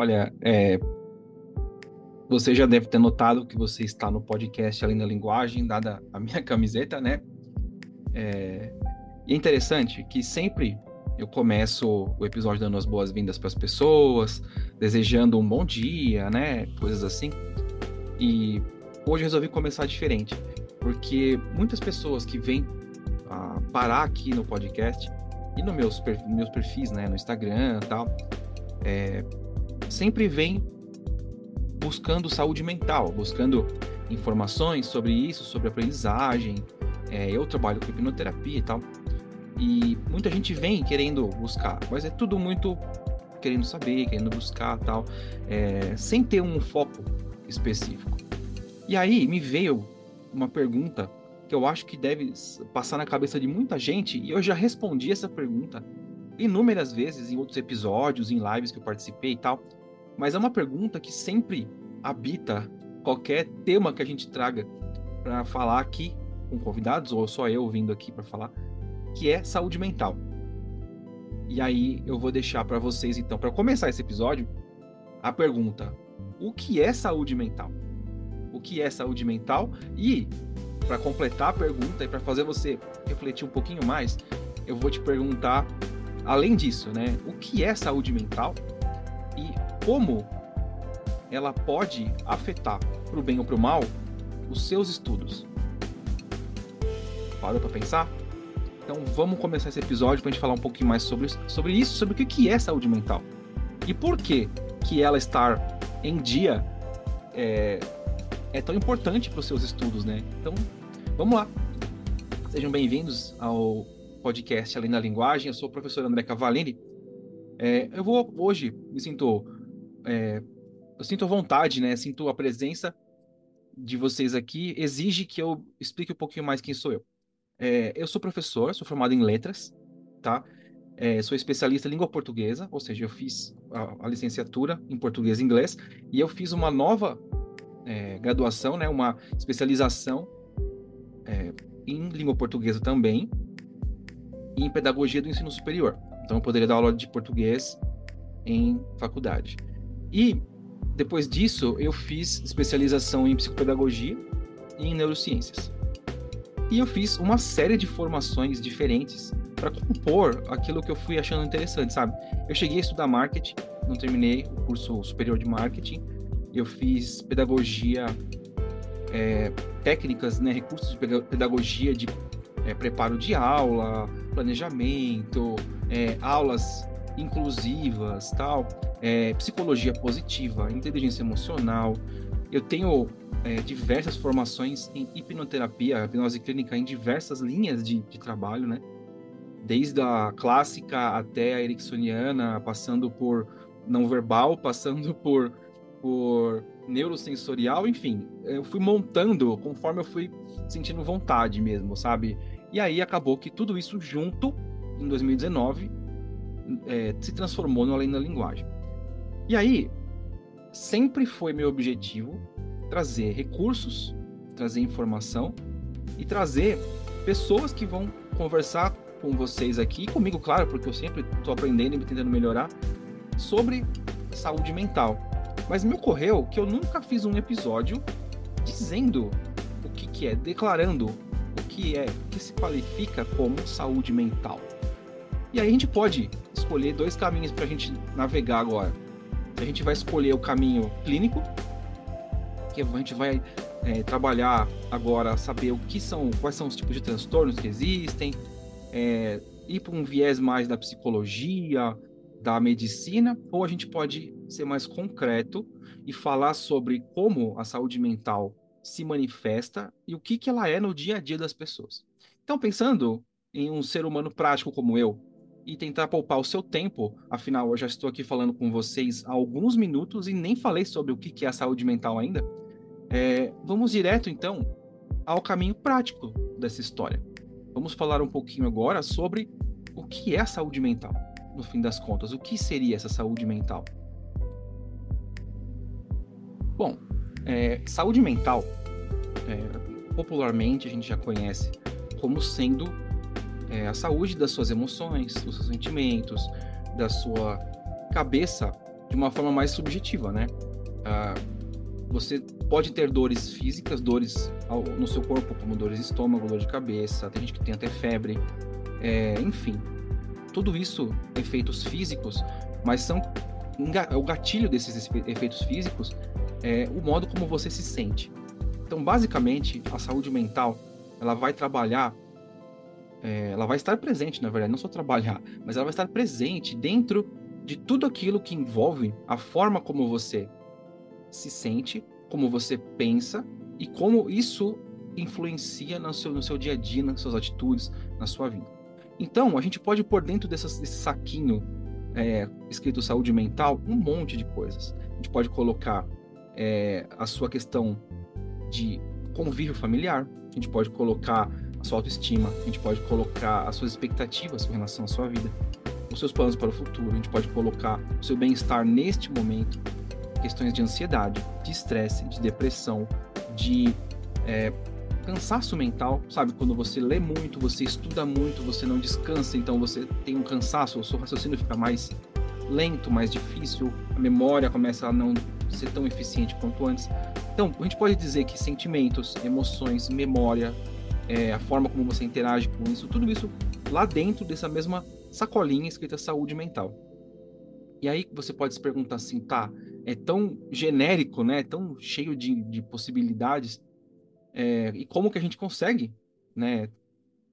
Olha, é, você já deve ter notado que você está no podcast Além da Linguagem, dada a minha camiseta, né? É, e é interessante que sempre eu começo o episódio dando as boas-vindas para as pessoas, desejando um bom dia, né? Coisas assim. E hoje eu resolvi começar diferente, porque muitas pessoas que vêm parar aqui no podcast e nos meus, meus perfis, né, no Instagram e tal, é, sempre vêm buscando saúde mental, buscando informações sobre isso, sobre aprendizagem. É, eu trabalho com hipnoterapia e tal. E muita gente vem querendo buscar, mas é tudo muito querendo saber, querendo buscar tal, é, sem ter um foco específico. E aí me veio uma pergunta que eu acho que deve passar na cabeça de muita gente, e eu já respondi essa pergunta inúmeras vezes em outros episódios, em lives que eu participei e tal, mas é uma pergunta que sempre habita qualquer tema que a gente traga para falar aqui com convidados, ou só eu vindo aqui para falar que é saúde mental. E aí eu vou deixar para vocês então, para começar esse episódio, a pergunta: o que é saúde mental? O que é saúde mental? E para completar a pergunta e para fazer você refletir um pouquinho mais, eu vou te perguntar além disso, né? O que é saúde mental e como ela pode afetar para o bem ou para o mal os seus estudos? Parou para pensar? Então vamos começar esse episódio para a gente falar um pouquinho mais sobre, sobre isso, sobre o que é saúde mental. E por que, que ela estar em dia é, é tão importante para os seus estudos, né? Então, vamos lá. Sejam bem-vindos ao podcast Além da Linguagem. Eu sou o professor André Cavalini. É, eu vou hoje me sinto é, eu sinto a vontade, né? Sinto a presença de vocês aqui exige que eu explique um pouquinho mais quem sou eu. É, eu sou professor, sou formado em letras, tá? É, sou especialista em língua portuguesa, ou seja, eu fiz a, a licenciatura em português e inglês e eu fiz uma nova é, graduação, né? Uma especialização é, em língua portuguesa também em pedagogia do ensino superior. Então eu poderia dar aula de português em faculdade. E depois disso eu fiz especialização em psicopedagogia e em neurociências. E eu fiz uma série de formações diferentes para compor aquilo que eu fui achando interessante, sabe? Eu cheguei a estudar marketing, não terminei o curso superior de marketing. Eu fiz pedagogia, é, técnicas, né, recursos de pedagogia de é, preparo de aula, planejamento, é, aulas inclusivas, tal, é, psicologia positiva, inteligência emocional. Eu tenho é, diversas formações em hipnoterapia, hipnose clínica em diversas linhas de, de trabalho, né? Desde a clássica até a ericksoniana, passando por não verbal, passando por, por neurosensorial, enfim, eu fui montando conforme eu fui sentindo vontade mesmo, sabe? E aí acabou que tudo isso junto, em 2019, é, se transformou no Além da Linguagem. E aí, sempre foi meu objetivo trazer recursos, trazer informação e trazer pessoas que vão conversar com vocês aqui, comigo, claro, porque eu sempre estou aprendendo e tentando melhorar, sobre saúde mental. Mas me ocorreu que eu nunca fiz um episódio dizendo o que, que é, declarando o que é, que se qualifica como saúde mental. E aí a gente pode escolher dois caminhos para a gente navegar agora. A gente vai escolher o caminho clínico, que a gente vai é, trabalhar agora saber o que são, quais são os tipos de transtornos que existem, é, ir para um viés mais da psicologia, da medicina, ou a gente pode ser mais concreto e falar sobre como a saúde mental se manifesta e o que, que ela é no dia a dia das pessoas. Então, pensando em um ser humano prático como eu, e tentar poupar o seu tempo. Afinal, eu já estou aqui falando com vocês há alguns minutos e nem falei sobre o que é a saúde mental ainda. É, vamos direto, então, ao caminho prático dessa história. Vamos falar um pouquinho agora sobre o que é a saúde mental, no fim das contas. O que seria essa saúde mental? Bom, é, saúde mental, é, popularmente a gente já conhece como sendo é, a saúde das suas emoções, dos seus sentimentos, da sua cabeça de uma forma mais subjetiva, né? Ah, você pode ter dores físicas, dores no seu corpo, como dores de estômago, dor de cabeça, tem gente que tem até febre, é, enfim. Tudo isso, efeitos físicos, mas são o gatilho desses efeitos físicos é o modo como você se sente. Então, basicamente, a saúde mental ela vai trabalhar, é, ela vai estar presente, na verdade, não só trabalhar, mas ela vai estar presente dentro de tudo aquilo que envolve a forma como você se sente, como você pensa e como isso influencia no seu, no seu dia a dia, nas suas atitudes, na sua vida. Então, a gente pode pôr dentro desse saquinho é, escrito saúde mental um monte de coisas. A gente pode colocar é, a sua questão de convívio familiar, a gente pode colocar a sua autoestima, a gente pode colocar as suas expectativas com relação à sua vida, os seus planos para o futuro, a gente pode colocar o seu bem-estar neste momento, questões de ansiedade, de estresse, de depressão, de é, cansaço mental, sabe? Quando você lê muito, você estuda muito, você não descansa, então você tem um cansaço, o seu raciocínio fica mais lento, mais difícil, a memória começa a não ser tão eficiente quanto antes. Então, a gente pode dizer que sentimentos, emoções, memória, é, a forma como você interage com isso, tudo isso lá dentro dessa mesma sacolinha escrita saúde mental. E aí você pode se perguntar assim, tá, é tão genérico, né, tão cheio de, de possibilidades, é, e como que a gente consegue, né,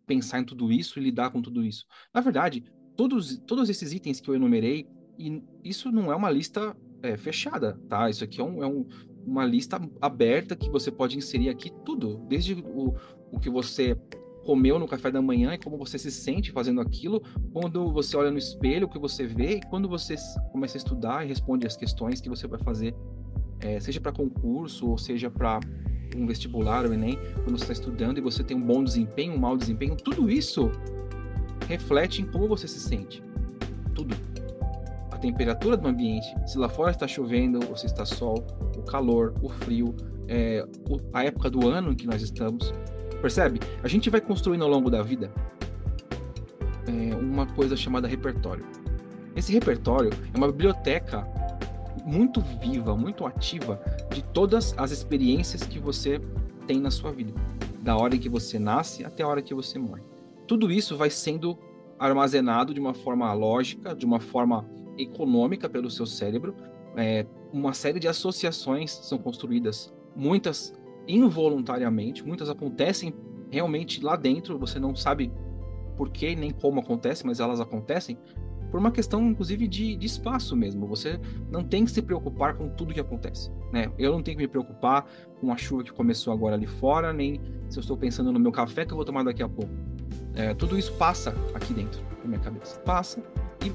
pensar em tudo isso e lidar com tudo isso? Na verdade, todos, todos esses itens que eu enumerei, e isso não é uma lista é, fechada, tá? Isso aqui é, um, é um, uma lista aberta que você pode inserir aqui tudo, desde o, o que você comeu no café da manhã e como você se sente fazendo aquilo, quando você olha no espelho, o que você vê, e quando você começa a estudar e responde as questões que você vai fazer, é, seja para concurso ou seja para um vestibular ou Enem, quando você está estudando e você tem um bom desempenho, um mau desempenho, tudo isso reflete em como você se sente. Tudo. A temperatura do ambiente, se lá fora está chovendo ou se está sol, o calor, o frio, é, a época do ano em que nós estamos, Percebe? A gente vai construindo ao longo da vida é, uma coisa chamada repertório. Esse repertório é uma biblioteca muito viva, muito ativa de todas as experiências que você tem na sua vida, da hora em que você nasce até a hora que você morre. Tudo isso vai sendo armazenado de uma forma lógica, de uma forma econômica pelo seu cérebro. É, uma série de associações são construídas, muitas involuntariamente, muitas acontecem realmente lá dentro, você não sabe por que nem como acontece, mas elas acontecem por uma questão, inclusive, de, de, espaço mesmo. Você não tem que se preocupar com tudo que acontece. Né? Eu não tenho que me preocupar com a chuva que começou agora ali fora, nem se eu estou pensando no meu café que eu vou tomar daqui a pouco. É, tudo isso passa aqui dentro da minha cabeça. Passa e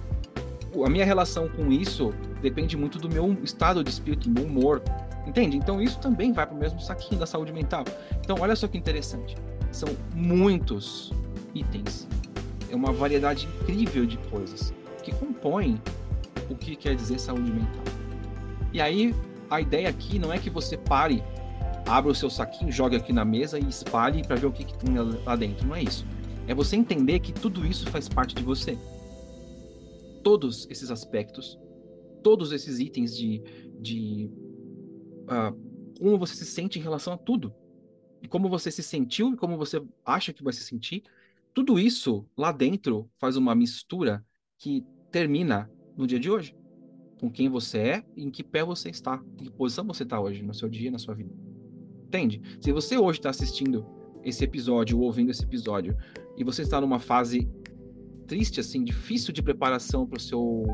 a minha relação com isso depende muito do meu estado de espírito, do meu humor, Entende? Então isso também vai para o mesmo saquinho da saúde mental. Então olha só que interessante. São muitos itens. É uma variedade incrível de coisas que compõem o que quer dizer saúde mental. E aí a ideia aqui não é que você pare, abra o seu saquinho, jogue aqui na mesa e espalhe para ver o que, que tem lá dentro. Não é isso. É você entender que tudo isso faz parte de você. Todos esses aspectos, todos esses itens de, de uh, como você se sente em relação a tudo. E como você se sentiu e como você acha que vai se sentir. Tudo isso lá dentro faz uma mistura que termina no dia de hoje. Com quem você é e em que pé você está, em que posição você está hoje, no seu dia, na sua vida. Entende? Se você hoje está assistindo esse episódio ou ouvindo esse episódio e você está numa fase triste, assim, difícil de preparação para o seu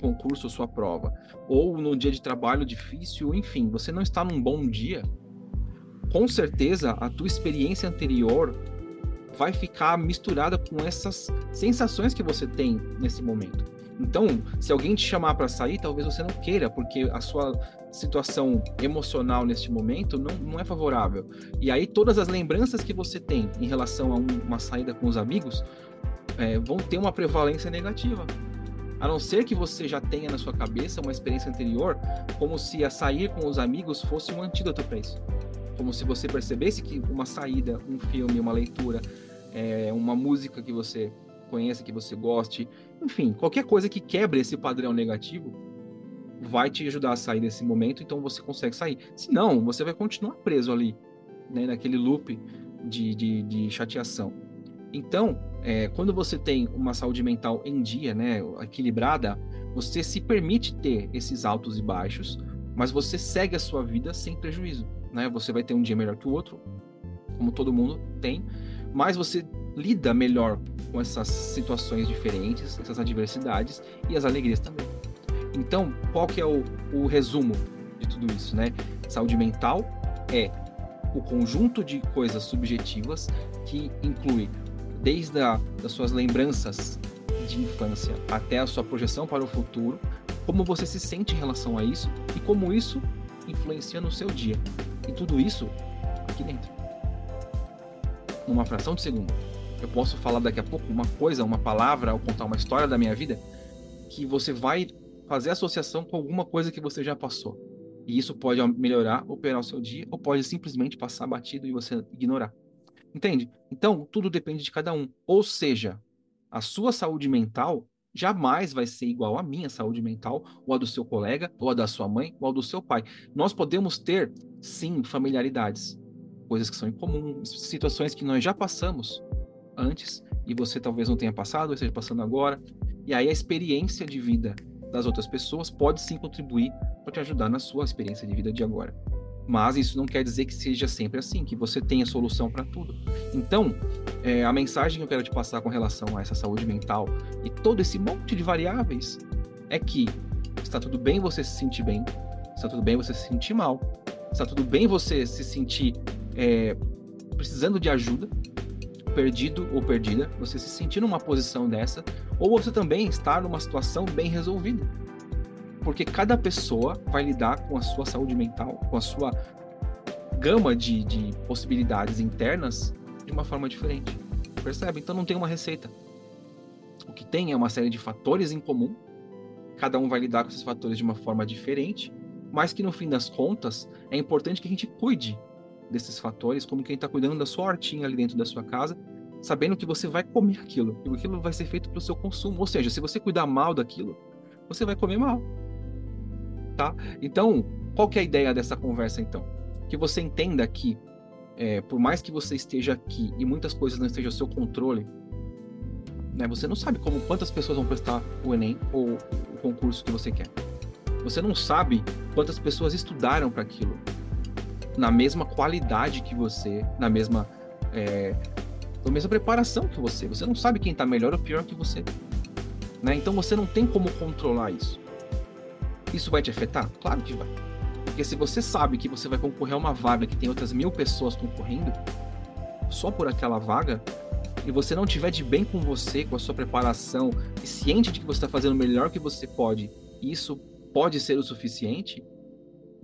concurso ou sua prova, ou no dia de trabalho difícil, enfim, você não está num bom dia, com certeza a tua experiência anterior vai ficar misturada com essas sensações que você tem nesse momento. Então, se alguém te chamar para sair, talvez você não queira, porque a sua situação emocional neste momento não, não é favorável. E aí, todas as lembranças que você tem em relação a um, uma saída com os amigos é, vão ter uma prevalência negativa. A não ser que você já tenha na sua cabeça uma experiência anterior, como se a sair com os amigos fosse um antídoto para isso. Como se você percebesse que uma saída, um filme, uma leitura, é, uma música que você conheça, que você goste, enfim, qualquer coisa que quebre esse padrão negativo, vai te ajudar a sair desse momento, então você consegue sair. Se não, você vai continuar preso ali, né, naquele loop de, de, de chateação. Então, é, quando você tem uma saúde mental em dia, né, equilibrada, você se permite ter esses altos e baixos, mas você segue a sua vida sem prejuízo. Né? Você vai ter um dia melhor que o outro, como todo mundo tem, mas você lida melhor com essas situações diferentes, essas adversidades e as alegrias também. Então, qual que é o, o resumo de tudo isso, né? Saúde mental é o conjunto de coisas subjetivas que inclui desde a, das suas lembranças de infância até a sua projeção para o futuro, como você se sente em relação a isso e como isso influencia no seu dia. E tudo isso aqui dentro. Numa fração de segundo. Eu posso falar daqui a pouco uma coisa, uma palavra, ou contar uma história da minha vida que você vai fazer associação com alguma coisa que você já passou. E isso pode melhorar ou piorar o seu dia, ou pode simplesmente passar batido e você ignorar. Entende? Então, tudo depende de cada um. Ou seja, a sua saúde mental jamais vai ser igual à minha saúde mental, ou a do seu colega, ou a da sua mãe, ou a do seu pai. Nós podemos ter, sim, familiaridades, coisas que são incomuns, situações que nós já passamos antes e você talvez não tenha passado, ou esteja passando agora. E aí a experiência de vida das outras pessoas pode sim contribuir para te ajudar na sua experiência de vida de agora. Mas isso não quer dizer que seja sempre assim, que você tenha solução para tudo. Então, é, a mensagem que eu quero te passar com relação a essa saúde mental e todo esse monte de variáveis é que está tudo bem você se sentir bem, está tudo bem você se sentir mal, está tudo bem você se sentir é, precisando de ajuda, perdido ou perdida, você se sentir numa posição dessa, ou você também estar numa situação bem resolvida. Porque cada pessoa vai lidar com a sua saúde mental, com a sua gama de, de possibilidades internas de uma forma diferente. Percebe? Então não tem uma receita. O que tem é uma série de fatores em comum. Cada um vai lidar com esses fatores de uma forma diferente, mas que no fim das contas é importante que a gente cuide desses fatores, como quem está cuidando da sua hortinha ali dentro da sua casa, sabendo que você vai comer aquilo, e aquilo vai ser feito para o seu consumo. Ou seja, se você cuidar mal daquilo, você vai comer mal. Tá? Então, qual que é a ideia dessa conversa então? Que você entenda que, é, por mais que você esteja aqui e muitas coisas não estejam ao seu controle, né, você não sabe como quantas pessoas vão prestar o Enem ou o concurso que você quer. Você não sabe quantas pessoas estudaram para aquilo na mesma qualidade que você, na mesma, é, na mesma preparação que você. Você não sabe quem está melhor ou pior que você. Né? Então você não tem como controlar isso. Isso vai te afetar? Claro que vai. Porque se você sabe que você vai concorrer a uma vaga que tem outras mil pessoas concorrendo, só por aquela vaga, e você não tiver de bem com você, com a sua preparação, e ciente de que você está fazendo o melhor que você pode, e isso pode ser o suficiente,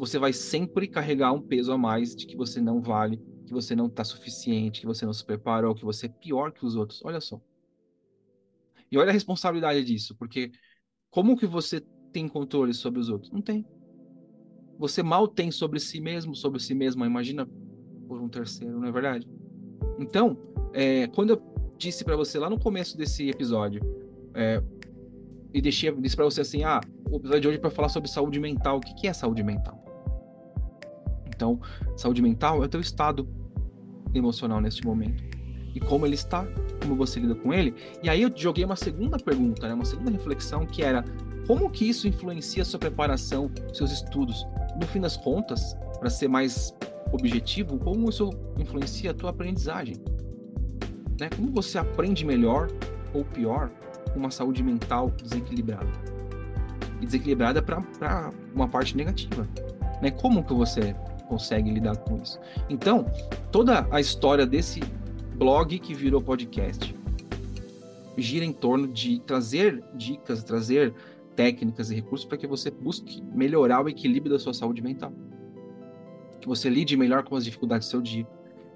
você vai sempre carregar um peso a mais de que você não vale, que você não está suficiente, que você não se preparou, que você é pior que os outros. Olha só. E olha a responsabilidade disso, porque como que você tem controle sobre os outros? Não tem. Você mal tem sobre si mesmo, sobre si mesma. Imagina por um terceiro, não é verdade? Então, é, quando eu disse para você lá no começo desse episódio, é, e deixei, disse para você assim, ah, o episódio de hoje é para falar sobre saúde mental. O que, que é saúde mental? Então, saúde mental é o teu estado emocional neste momento. E como ele está, como você lida com ele. E aí eu joguei uma segunda pergunta, né? uma segunda reflexão, que era como que isso influencia a sua preparação, seus estudos? No fim das contas, para ser mais objetivo, como isso influencia a tua aprendizagem? Né? Como você aprende melhor ou pior com uma saúde mental desequilibrada? E desequilibrada para uma parte negativa. Né? Como que você consegue lidar com isso. Então, toda a história desse blog que virou podcast gira em torno de trazer dicas, trazer técnicas e recursos para que você busque melhorar o equilíbrio da sua saúde mental. Que você lide melhor com as dificuldades do seu dia.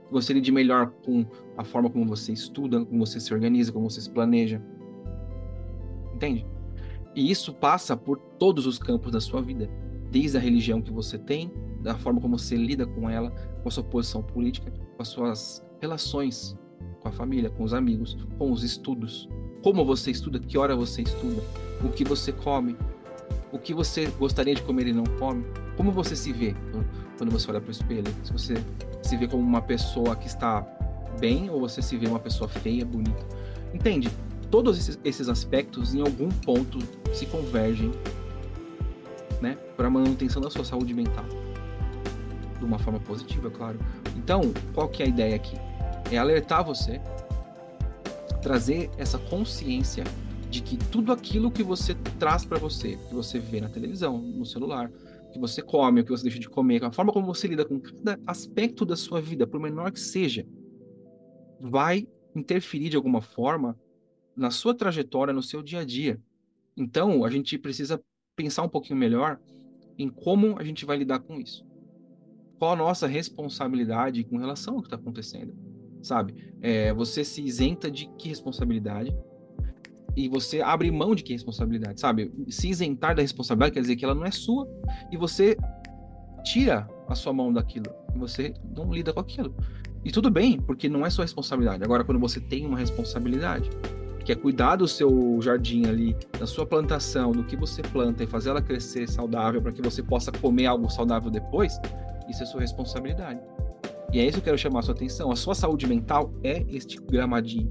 Que você lide melhor com a forma como você estuda, como você se organiza, como você se planeja. Entende? E isso passa por todos os campos da sua vida. Desde a religião que você tem, da forma como você lida com ela, com a sua posição política, com as suas relações com a família, com os amigos, com os estudos. Como você estuda, que hora você estuda, o que você come, o que você gostaria de comer e não come, como você se vê quando você olha para o espelho, se você se vê como uma pessoa que está bem ou você se vê uma pessoa feia, bonita. Entende? Todos esses, esses aspectos em algum ponto se convergem, né, para a manutenção da sua saúde mental. De uma forma positiva, claro. Então, qual que é a ideia aqui? É alertar você, trazer essa consciência de que tudo aquilo que você traz para você, que você vê na televisão, no celular, que você come, o que você deixa de comer, a forma como você lida com cada aspecto da sua vida, por menor que seja, vai interferir de alguma forma na sua trajetória, no seu dia a dia. Então, a gente precisa pensar um pouquinho melhor em como a gente vai lidar com isso. Qual a nossa responsabilidade com relação ao que está acontecendo, sabe? É, você se isenta de que responsabilidade e você abre mão de que responsabilidade, sabe? Se isentar da responsabilidade quer dizer que ela não é sua e você tira a sua mão daquilo você não lida com aquilo. E tudo bem, porque não é sua responsabilidade. Agora, quando você tem uma responsabilidade, que é cuidar do seu jardim ali, da sua plantação, do que você planta e fazer ela crescer saudável para que você possa comer algo saudável depois, isso é sua responsabilidade. E é isso que eu quero chamar a sua atenção. A sua saúde mental é este gramadinho.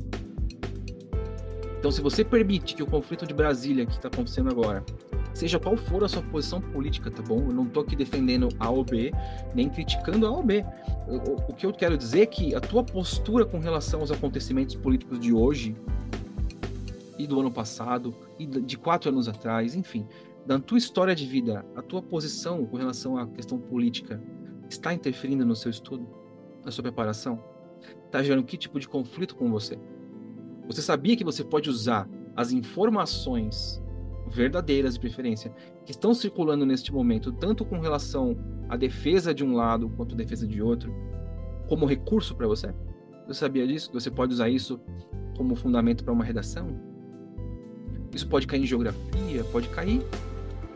Então, se você permite que o conflito de Brasília que está acontecendo agora seja qual for a sua posição política, tá bom? Eu não estou aqui defendendo A ou B, nem criticando A ou B. O, que eu quero dizer é que a tua postura com relação aos acontecimentos políticos de hoje e do ano passado e de quatro anos atrás, enfim, da tua história de vida, a tua posição com relação à questão política está interferindo no seu estudo, na sua preparação? Está gerando que tipo de conflito com você? Você sabia que você pode usar as informações verdadeiras de preferência, que estão circulando neste momento, tanto com relação à defesa de um lado quanto à defesa de outro, como recurso para você? Você sabia disso? Você pode usar isso como fundamento para uma redação? Isso pode cair em geografia, pode cair,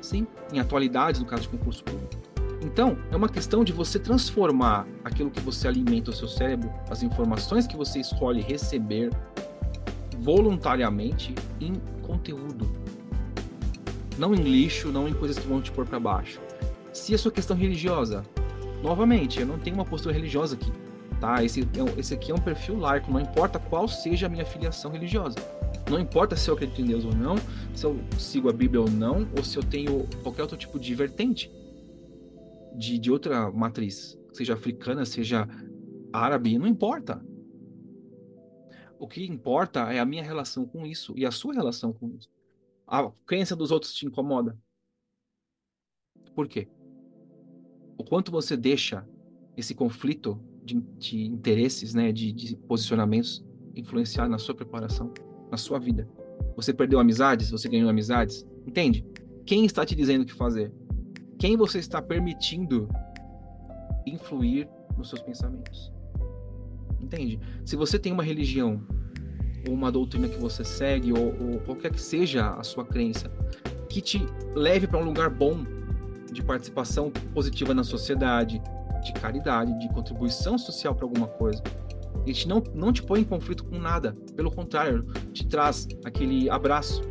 sim, em atualidades, no caso de concurso público. Então, é uma questão de você transformar aquilo que você alimenta o seu cérebro, as informações que você escolhe receber voluntariamente em conteúdo, não em lixo, não em coisas que vão te pôr para baixo. Se a sua questão religiosa, novamente, eu não tenho uma postura religiosa aqui, tá? Esse, é esse aqui é um perfil laico, não importa qual seja a minha filiação religiosa. Não importa se eu acredito em Deus ou não, se eu sigo a Bíblia ou não, ou se eu tenho qualquer outro tipo de vertente de, de outra matriz, seja africana, seja árabe, não importa. O que importa é a minha relação com isso e a sua relação com isso a crença dos outros te incomoda? Por quê? O quanto você deixa esse conflito de, de interesses, né, de, de, posicionamentos influenciar na sua preparação, na sua vida? Você perdeu amizades? Você ganhou amizades? Entende? Quem está te dizendo o que fazer? Quem você está permitindo influir nos seus pensamentos? Entende? Se você tem uma religião ou uma doutrina que você segue, ou, ou qualquer que seja a sua crença, que te leve para um lugar bom de participação positiva na sociedade, de caridade, de contribuição social para alguma coisa. Ele não, não te põe em conflito com nada, pelo contrário, te traz aquele abraço,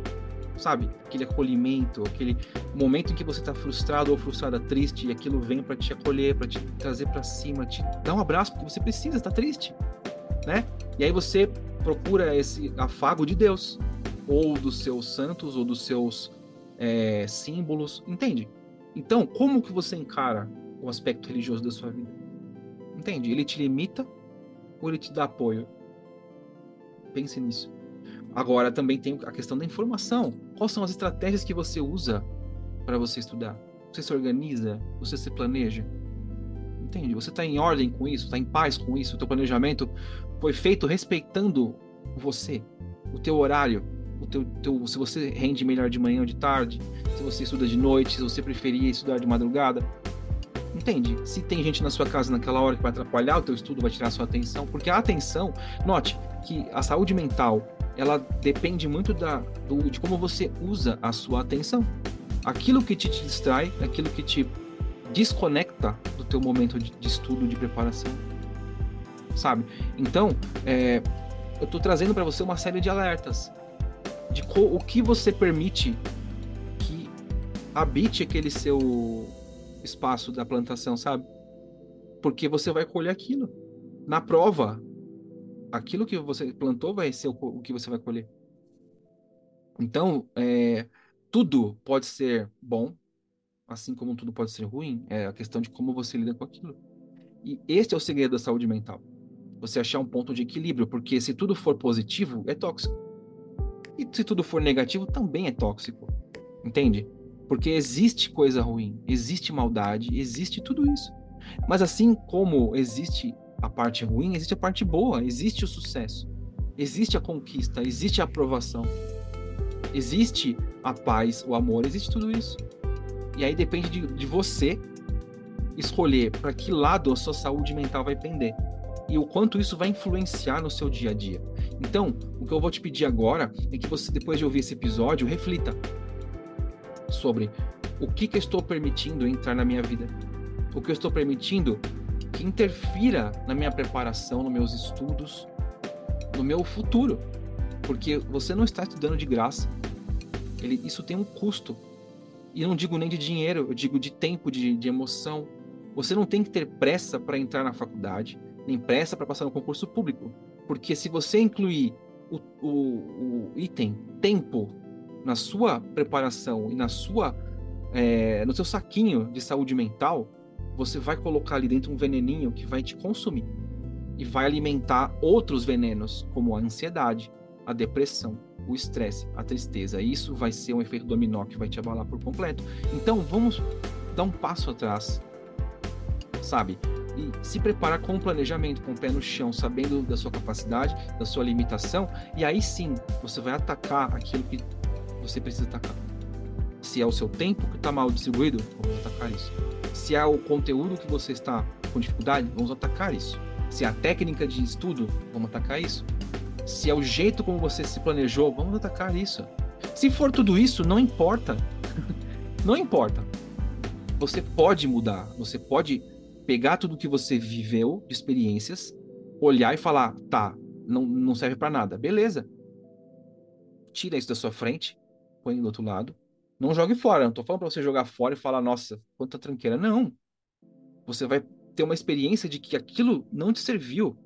sabe? Aquele acolhimento, aquele momento em que você está frustrado ou frustrada, triste, e aquilo vem para te acolher, para te trazer para cima, te dar um abraço, porque você precisa estar tá triste, né? E aí você procura esse afago de Deus, ou dos seus santos, ou dos seus é, símbolos, entende? Então, como que você encara o aspecto religioso da sua vida? Entende? Ele te limita ou ele te dá apoio? Pense nisso. Agora também tem a questão da informação. Quais são as estratégias que você usa para você estudar? Você se organiza? Você se planeja? Entende? Você está em ordem com isso? Está em paz com isso? O teu planejamento foi feito respeitando você, o teu horário, o teu, teu, se você rende melhor de manhã ou de tarde, se você estuda de noite, se você preferia estudar de madrugada. Entende? Se tem gente na sua casa naquela hora que vai atrapalhar o teu estudo, vai tirar a sua atenção, porque a atenção, note que a saúde mental, ela depende muito da, do, de como você usa a sua atenção. Aquilo que te, distrai, aquilo que te desconecta do teu momento de, de estudo, de preparação sabe? Então, é, eu estou trazendo para você uma série de alertas de o que você permite que habite aquele seu espaço da plantação, sabe? Porque você vai colher aquilo. Na prova, aquilo que você plantou vai ser o, que você vai colher. Então, é, tudo pode ser bom, assim como tudo pode ser ruim. É a questão de como você lida com aquilo. E este é o segredo da saúde mental. Você achar um ponto de equilíbrio, porque se tudo for positivo, é tóxico. E se tudo for negativo, também é tóxico. Entende? Porque existe coisa ruim, existe maldade, existe tudo isso. Mas assim como existe a parte ruim, existe a parte boa, existe o sucesso, existe a conquista, existe a aprovação, existe a paz, o amor, existe tudo isso. E aí depende de, de você escolher para que lado a sua saúde mental vai pender e o quanto isso vai influenciar no seu dia a dia. Então, o que eu vou te pedir agora é que você, depois de ouvir esse episódio, reflita sobre o que, que eu estou permitindo entrar na minha vida, o que eu estou permitindo que interfira na minha preparação, nos meus estudos, no meu futuro, porque você não está estudando de graça. Ele, isso tem um custo. E não digo nem de dinheiro, eu digo de tempo, de, de emoção. Você não tem que ter pressa para entrar na faculdade nem pressa para passar no concurso público. Porque se você incluir o, o, o item tempo na sua preparação e na sua é, no seu saquinho de saúde mental, você vai colocar ali dentro um veneninho que vai te consumir e vai alimentar outros venenos, como a ansiedade, a depressão, o estresse, a tristeza. Isso vai ser um efeito dominó que vai te abalar por completo. Então, vamos dar um passo atrás, sabe? e se preparar com o planejamento, com o pé no chão, sabendo da sua capacidade, da sua limitação, e aí sim você vai atacar aquilo que você precisa atacar. Se é o seu tempo que está mal distribuído, vamos atacar isso. Se é o conteúdo que você está com dificuldade, vamos atacar isso. Se a técnica de estudo, vamos atacar isso. Se é o jeito como você se planejou, vamos atacar isso. Se for tudo isso, não importa. não importa. Você pode mudar, você pode pegar tudo que você viveu de experiências, olhar e falar, tá, não, não serve para nada. Beleza. Tira isso da sua frente, põe do outro lado. Não jogue fora. Não tô falando para você jogar fora e falar, nossa, quanta tranqueira. Não. Você vai ter uma experiência de que aquilo não te serviu.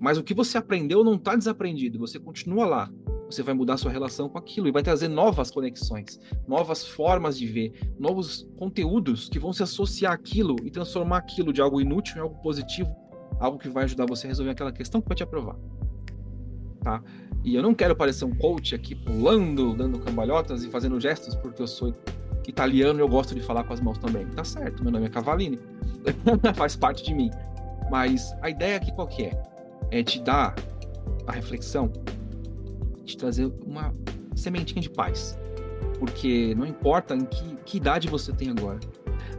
Mas o que você aprendeu não está desaprendido. Você continua lá você vai mudar sua relação com aquilo e vai trazer novas conexões, novas formas de ver, novos conteúdos que vão se associar àquilo e transformar aquilo de algo inútil em algo positivo, algo que vai ajudar você a resolver aquela questão que vai te aprovar. Tá? E eu não quero parecer um coach aqui pulando, dando cambalhotas e fazendo gestos, porque eu sou italiano e eu gosto de falar com as mãos também. Tá certo, meu nome é Cavalini, faz parte de mim. Mas a ideia aqui qual que é? É te dar a reflexão te trazer uma sementinha de paz. Porque não importa em que, que idade você tem agora,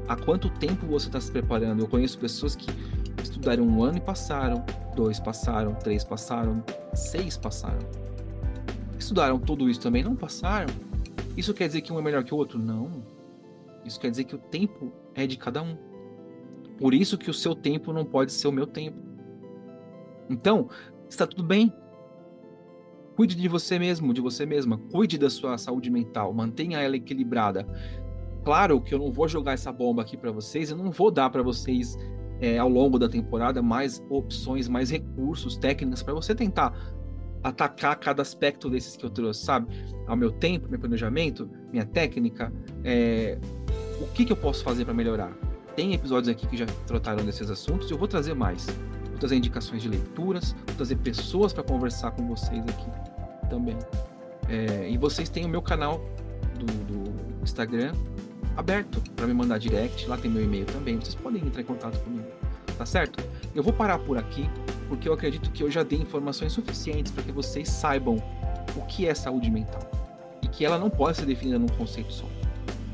há quanto tempo você está se preparando. Eu conheço pessoas que estudaram um ano e passaram, dois passaram, três passaram, seis passaram. Estudaram tudo isso também, não passaram. Isso quer dizer que um é melhor que o outro? Não. Isso quer dizer que o tempo é de cada um. Por isso que o seu tempo não pode ser o meu tempo. Então, está tudo bem. Cuide de você mesmo, de você mesma. Cuide da sua saúde mental. Mantenha ela equilibrada. Claro que eu não vou jogar essa bomba aqui para vocês. Eu não vou dar para vocês é, ao longo da temporada mais opções, mais recursos, técnicas para você tentar atacar cada aspecto desses que eu trouxe, sabe? Ao meu tempo, meu planejamento, minha técnica, é... o que, que eu posso fazer para melhorar? Tem episódios aqui que já trataram desses assuntos e eu vou trazer mais vou trazer indicações de leituras, vou trazer pessoas para conversar com vocês aqui também. É, e vocês têm o meu canal do, do Instagram aberto para me mandar direct, lá tem meu e-mail também, vocês podem entrar em contato comigo, tá certo? Eu vou parar por aqui, porque eu acredito que eu já dei informações suficientes para que vocês saibam o que é saúde mental e que ela não pode ser definida num conceito só.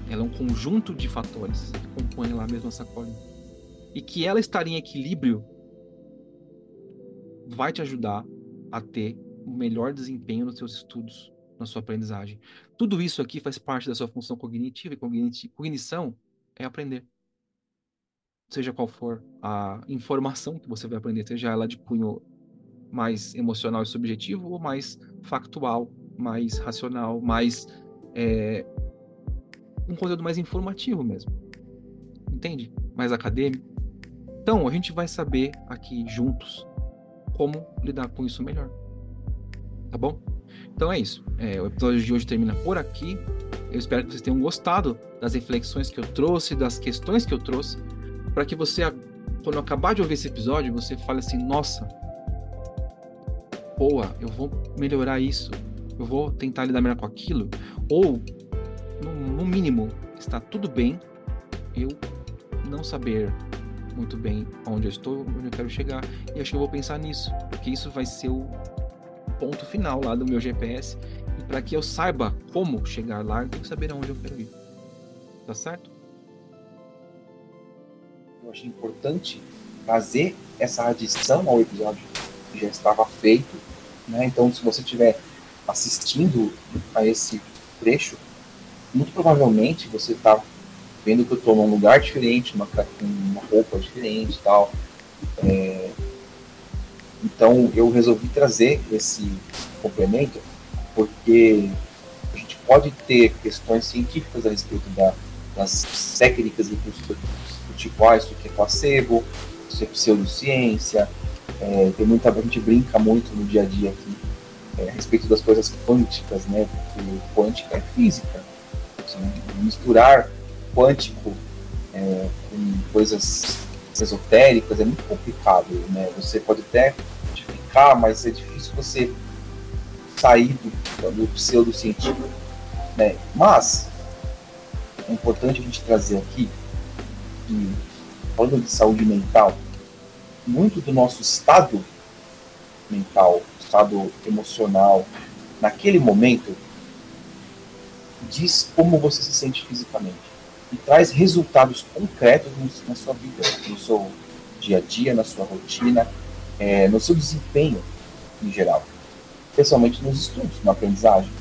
Ela é um conjunto de fatores que compõem lá mesmo a sacolinha. E que ela estar em equilíbrio vai te ajudar a ter o melhor desempenho nos seus estudos, na sua aprendizagem. Tudo isso aqui faz parte da sua função cognitiva e cognição é aprender. Seja qual for a informação que você vai aprender, seja ela de cunho mais emocional e subjetivo ou mais factual, mais racional, mais é, um conteúdo mais informativo mesmo. Entende? Mais acadêmico. Então, a gente vai saber aqui juntos como lidar com isso melhor. Tá bom? Então é isso. É, o episódio de hoje termina por aqui. Eu espero que vocês tenham gostado das reflexões que eu trouxe, das questões que eu trouxe, para que você, quando acabar de ouvir esse episódio, você fale assim: nossa, boa, eu vou melhorar isso, eu vou tentar lidar melhor com aquilo, ou, no, no mínimo, está tudo bem eu não saber muito bem onde eu estou, onde eu quero chegar, e acho que eu vou pensar nisso, porque isso vai ser o ponto final lá do meu GPS, e para que eu saiba como chegar lá, eu tenho que saber aonde eu quero ir. Tá certo? Eu achei importante fazer essa adição ao episódio que já estava feito, né? Então, se você estiver assistindo a esse trecho, muito provavelmente você está vendo que eu estou num lugar diferente, uma, uma roupa diferente e tal. É, então eu resolvi trazer esse complemento porque a gente pode ter questões científicas a respeito da, das técnicas e do tipo, ah, isso aqui é placebo, isso é pseudociência, é, tem muita, a gente brinca muito no dia a dia aqui é, a respeito das coisas quânticas, né? Porque quântica é física. Assim, misturar quântico é, com coisas esotéricas é muito complicado, né? Você pode até codificar, mas é difícil você sair do, do pseudocientífico, né? Mas é importante a gente trazer aqui que, falando de saúde mental, muito do nosso estado mental, estado emocional, naquele momento, diz como você se sente fisicamente e traz resultados concretos na sua vida, no seu dia a dia, na sua rotina, é, no seu desempenho em geral, especialmente nos estudos, na aprendizagem.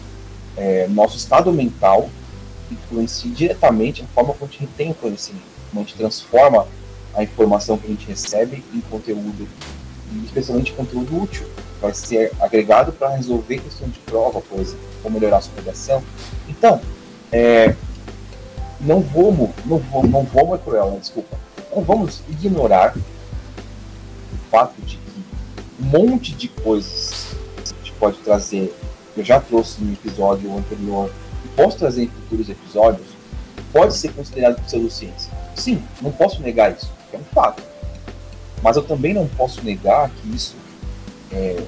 É, nosso estado mental influencia diretamente a forma como a gente retém o conhecimento, como a gente transforma a informação que a gente recebe em conteúdo, especialmente conteúdo útil, vai ser agregado para resolver questão de prova, exemplo, ou melhorar a sua redação. Então, é, não vamos, não vamos, não vamos é cruel, né? desculpa, não vamos ignorar o fato de que um monte de coisas que a gente pode trazer, eu já trouxe no episódio anterior, e posso trazer em futuros episódios, pode ser considerado pseudociência. Sim, não posso negar isso, é um fato. Mas eu também não posso negar que isso, é,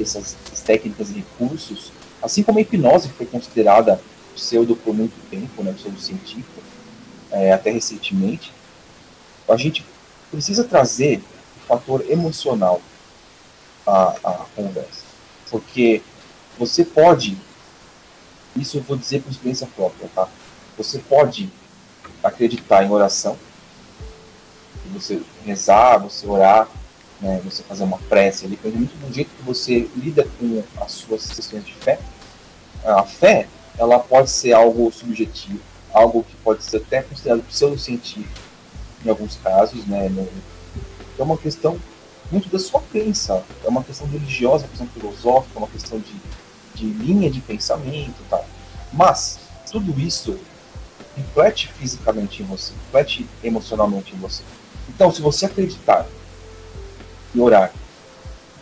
essas, essas técnicas e recursos, assim como a hipnose foi considerada pseudo por muito tempo, né, pseudo científico, é, até recentemente, a gente precisa trazer o fator emocional à, à conversa. Porque você pode, isso eu vou dizer por experiência própria, tá? Você pode acreditar em oração, você rezar, você orar, né, você fazer uma prece, depende muito do jeito que você lida com as suas questões de fé. A fé ela pode ser algo subjetivo, algo que pode ser até considerado pseudocientífico em alguns casos, né? É uma questão muito da sua crença, é uma questão religiosa, uma questão filosófica, uma questão de, de linha de pensamento e tal. Mas tudo isso reflete fisicamente em você, reflete emocionalmente em você. Então, se você acreditar e orar,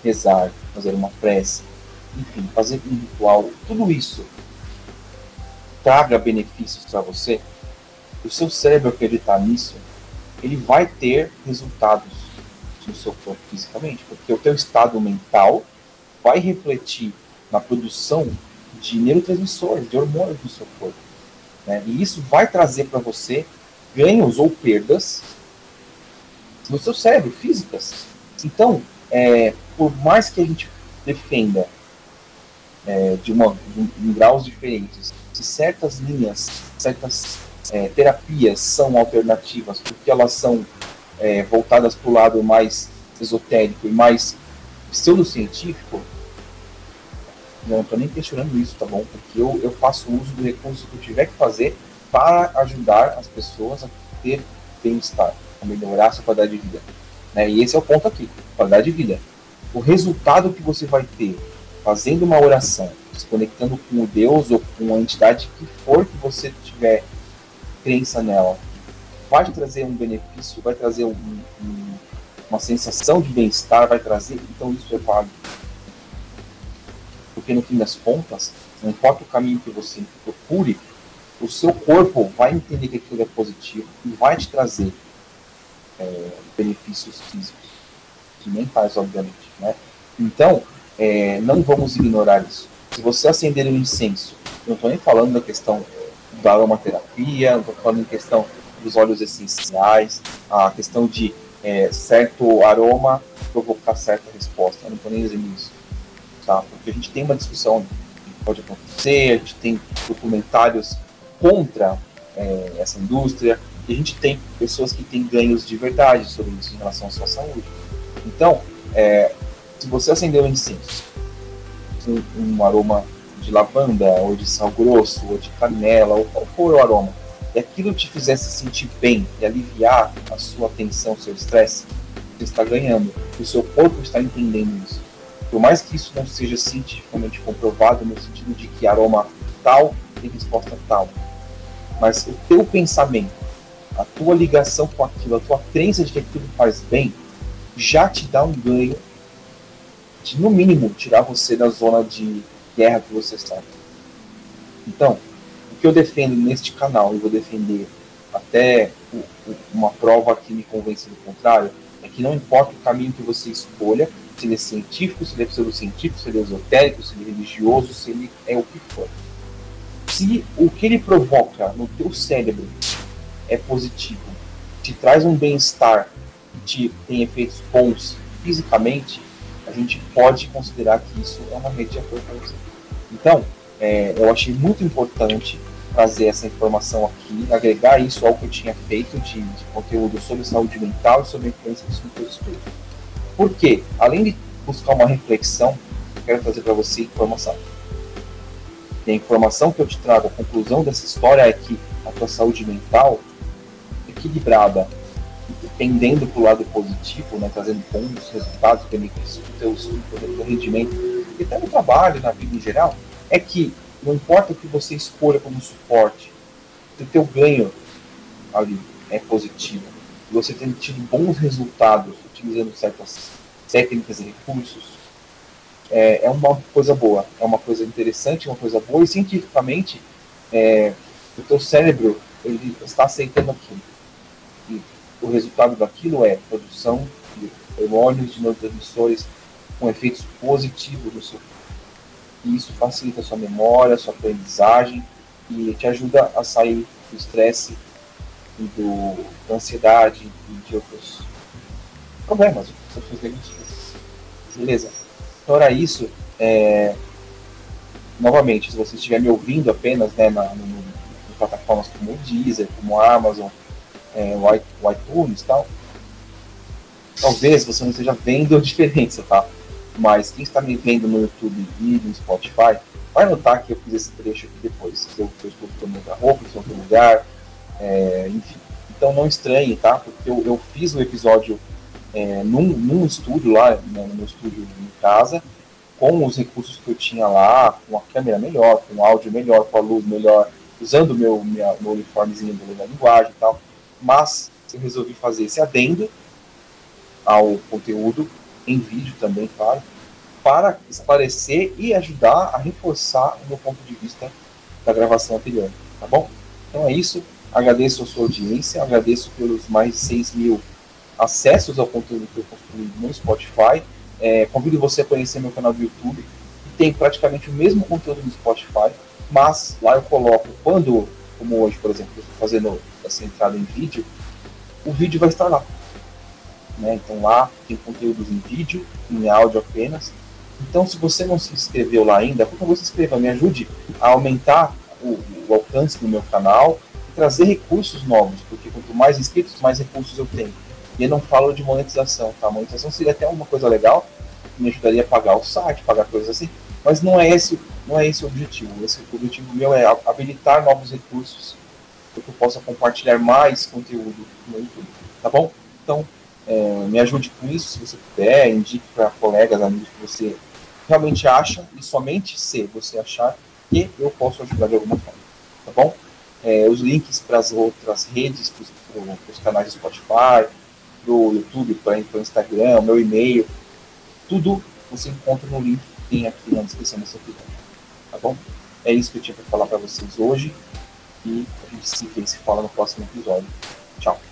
rezar, fazer uma prece, enfim, fazer um ritual, tudo isso traga benefícios para você, o seu cérebro acreditar nisso, ele vai ter resultados no seu corpo fisicamente, porque o teu estado mental vai refletir na produção de neurotransmissores, de hormônios no seu corpo. Né? E isso vai trazer para você ganhos ou perdas no seu cérebro, físicas. Então, é, por mais que a gente defenda é, de, uma, em graus diferentes se certas linhas, certas é, terapias são alternativas, porque elas são é, voltadas para o lado mais esotérico e mais pseudocientífico, não estou nem questionando isso, tá bom? Porque eu, eu faço uso do recurso que eu tiver que fazer para ajudar as pessoas a ter bem-estar, a melhorar a sua qualidade de vida. Né? E esse é o ponto aqui, qualidade de vida. O resultado que você vai ter fazendo uma oração, se conectando com o Deus ou com a entidade que for que você estiver crença nela vai trazer um benefício, vai trazer um, um, uma sensação de bem-estar, vai trazer, então isso é válido. Porque no fim das contas, não importa o caminho que você procure, o seu corpo vai entender que aquilo é positivo e vai te trazer é, benefícios físicos e mentais, obviamente. Né? Então, é, não vamos ignorar isso. Se você acender um incenso, não estou nem falando da questão da aromaterapia, não estou falando em questão dos óleos essenciais, a questão de é, certo aroma provocar certa resposta. Eu não estou nem dizendo isso. Tá? Porque a gente tem uma discussão que pode acontecer, a gente tem documentários contra é, essa indústria, e a gente tem pessoas que têm ganhos de verdade sobre isso em relação à sua saúde. Então, é, se você acender um incenso, um, um, aroma de lavanda, ou de sal grosso, ou de canela, ou qual for o aroma, e aquilo te fizesse sentir bem e aliviar a sua tensão, seu estresse, você está ganhando. O seu corpo está entendendo isso. Por mais que isso não seja cientificamente comprovado, no sentido de que aroma tal tem resposta tal, mas o teu pensamento, a tua ligação com aquilo, a tua crença de que aquilo faz bem, já te dá um ganho de, no mínimo, tirar você da zona de guerra que você está. Então, que eu defendo neste canal, e vou defender até uma prova que me convence do contrário, é que não importa o caminho que você escolha, se ele é científico, se ele é pseudocientífico, se ele é esotérico, se ele é religioso, se ele é o que for. Se o que ele provoca no teu cérebro é positivo, te traz um bem-estar, te tem efeitos bons fisicamente, a gente pode considerar que isso é uma rede de apoio para você. Então, é, eu achei muito importante trazer essa informação aqui, agregar isso ao que eu tinha feito de, de conteúdo sobre saúde mental e sobre a influência disso no teu estudo. Porque, além de buscar uma reflexão, eu quero trazer para você informação. E a informação que eu te trago, a conclusão dessa história é que a tua saúde mental equilibrada, tendendo para o lado positivo, né, trazendo bons resultados, benefícios para o teu estudo, para o teu rendimento, e até no trabalho, na vida em geral, é que não importa o que você escolha como suporte, o teu ganho ali é positivo. Você tem tido bons resultados utilizando certas técnicas e recursos, é, é uma coisa boa, é uma coisa interessante, uma coisa boa, e cientificamente é, o teu cérebro ele está aceitando aquilo. E o resultado daquilo é produção de hormônios, de neurotransmissores com efeitos positivos no seu. E isso facilita a sua memória, a sua aprendizagem e te ajuda a sair do estresse e do, da ansiedade e de outros problemas, outras negativas. Beleza? Então isso. É... Novamente, se você estiver me ouvindo apenas né, na, no, no, plataformas como o Deezer, como a Amazon, é, o, iTunes e tal, talvez você não esteja vendo a diferença, tá? Mas quem está me vendo no YouTube e no Spotify, vai notar que eu fiz esse trecho aqui depois. Se eu, eu estou ficando outra roupa, se eu outro lugar, é, enfim. Então não estranhe, tá? Porque eu, eu fiz o episódio é, num, num estúdio lá, né, no meu estúdio em casa, com os recursos que eu tinha lá, com a câmera melhor, com o áudio melhor, com a luz melhor, usando o meu, meu uniformezinho da linguagem e tal. Mas eu resolvi fazer esse adendo ao conteúdo, em vídeo também, claro, para esclarecer e ajudar a reforçar o meu ponto de vista da gravação anterior, tá bom? Então é isso. Agradeço a sua audiência, agradeço pelos mais de 6 mil acessos ao conteúdo que eu construí no Spotify. É, convido você a conhecer meu canal do YouTube, que tem praticamente o mesmo conteúdo no Spotify, mas lá eu coloco, quando, como hoje, por exemplo, eu estou fazendo essa entrada em vídeo, o vídeo vai estar lá. Né? Então lá tem conteúdos em vídeo, em áudio apenas. Então, se você não se inscreveu lá ainda, por favor, se inscreva, me ajude a aumentar o, o alcance do meu canal e trazer recursos novos, porque quanto mais inscritos, mais recursos eu tenho. E eu não falo de monetização, tá? Monetização seria até uma coisa legal, me ajudaria a pagar o site, pagar coisas assim, mas não é esse, não é esse o objetivo. Esse o objetivo meu é habilitar novos recursos para que eu possa compartilhar mais conteúdo no YouTube, tá bom? Então, é, me ajude com isso, se você puder, indique para colegas, amigos que você realmente acha, e somente se você achar que eu posso ajudar de alguma forma, tá bom? é, os links para as outras redes, para os canais do Spotify, para o YouTube, para o Instagram, meu e-mail, tudo você encontra no link que tem aqui na descrição desse episódio. Tá bom? É isso que eu tinha para falar para vocês hoje e a gente se vê se fala no próximo episódio. Tchau.